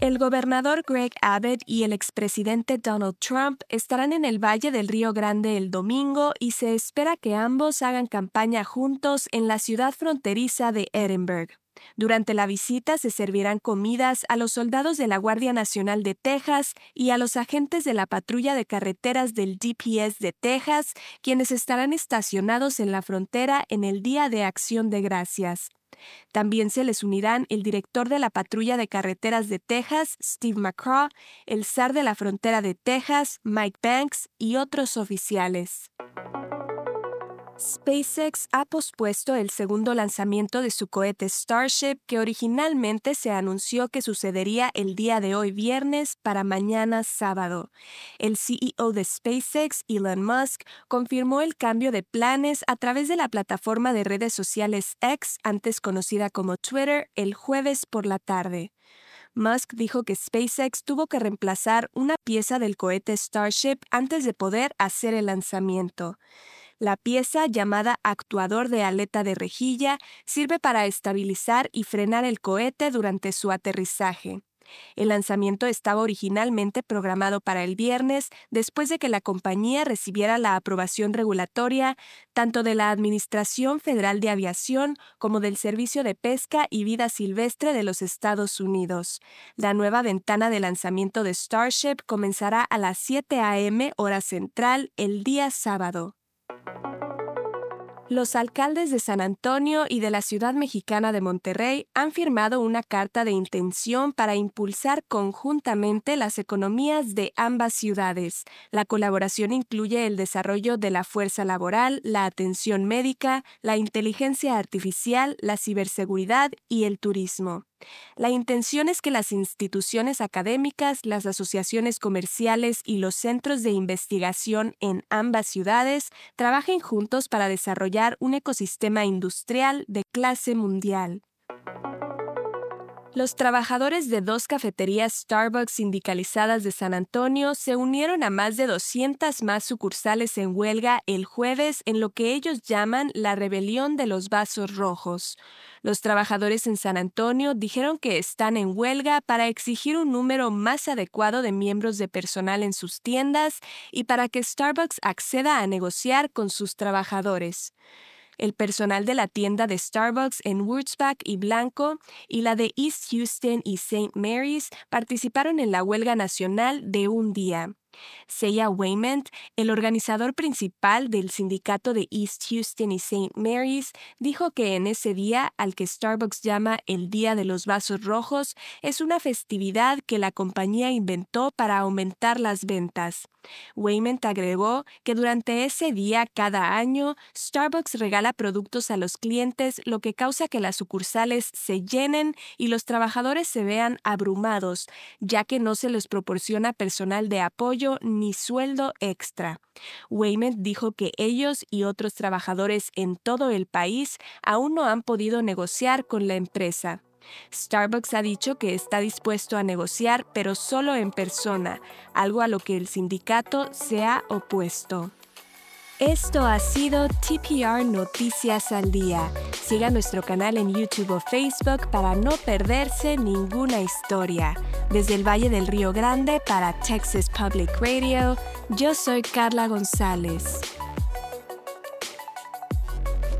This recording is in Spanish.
El gobernador Greg Abbott y el expresidente Donald Trump estarán en el Valle del Río Grande el domingo y se espera que ambos hagan campaña juntos en la ciudad fronteriza de Edinburgh. Durante la visita se servirán comidas a los soldados de la Guardia Nacional de Texas y a los agentes de la patrulla de carreteras del DPS de Texas, quienes estarán estacionados en la frontera en el Día de Acción de Gracias. También se les unirán el director de la Patrulla de Carreteras de Texas, Steve McCraw, el zar de la frontera de Texas, Mike Banks, y otros oficiales. SpaceX ha pospuesto el segundo lanzamiento de su cohete Starship que originalmente se anunció que sucedería el día de hoy viernes para mañana sábado. El CEO de SpaceX, Elon Musk, confirmó el cambio de planes a través de la plataforma de redes sociales X, antes conocida como Twitter, el jueves por la tarde. Musk dijo que SpaceX tuvo que reemplazar una pieza del cohete Starship antes de poder hacer el lanzamiento. La pieza llamada actuador de aleta de rejilla sirve para estabilizar y frenar el cohete durante su aterrizaje. El lanzamiento estaba originalmente programado para el viernes después de que la compañía recibiera la aprobación regulatoria tanto de la Administración Federal de Aviación como del Servicio de Pesca y Vida Silvestre de los Estados Unidos. La nueva ventana de lanzamiento de Starship comenzará a las 7 a.m. hora central el día sábado. Los alcaldes de San Antonio y de la ciudad mexicana de Monterrey han firmado una carta de intención para impulsar conjuntamente las economías de ambas ciudades. La colaboración incluye el desarrollo de la fuerza laboral, la atención médica, la inteligencia artificial, la ciberseguridad y el turismo. La intención es que las instituciones académicas, las asociaciones comerciales y los centros de investigación en ambas ciudades trabajen juntos para desarrollar un ecosistema industrial de clase mundial. Los trabajadores de dos cafeterías Starbucks sindicalizadas de San Antonio se unieron a más de 200 más sucursales en huelga el jueves en lo que ellos llaman la rebelión de los vasos rojos. Los trabajadores en San Antonio dijeron que están en huelga para exigir un número más adecuado de miembros de personal en sus tiendas y para que Starbucks acceda a negociar con sus trabajadores el personal de la tienda de Starbucks en Wurzbach y Blanco y la de East Houston y St. Mary's participaron en la huelga nacional de un día. Seiya Wayment, el organizador principal del sindicato de East Houston y St. Mary's, dijo que en ese día, al que Starbucks llama el Día de los Vasos Rojos, es una festividad que la compañía inventó para aumentar las ventas. Wayment agregó que durante ese día cada año, Starbucks regala productos a los clientes, lo que causa que las sucursales se llenen y los trabajadores se vean abrumados, ya que no se les proporciona personal de apoyo ni sueldo extra. Wayment dijo que ellos y otros trabajadores en todo el país aún no han podido negociar con la empresa. Starbucks ha dicho que está dispuesto a negociar, pero solo en persona, algo a lo que el sindicato se ha opuesto. Esto ha sido TPR Noticias al Día. Siga nuestro canal en YouTube o Facebook para no perderse ninguna historia. Desde el Valle del Río Grande para Texas Public Radio, yo soy Carla González.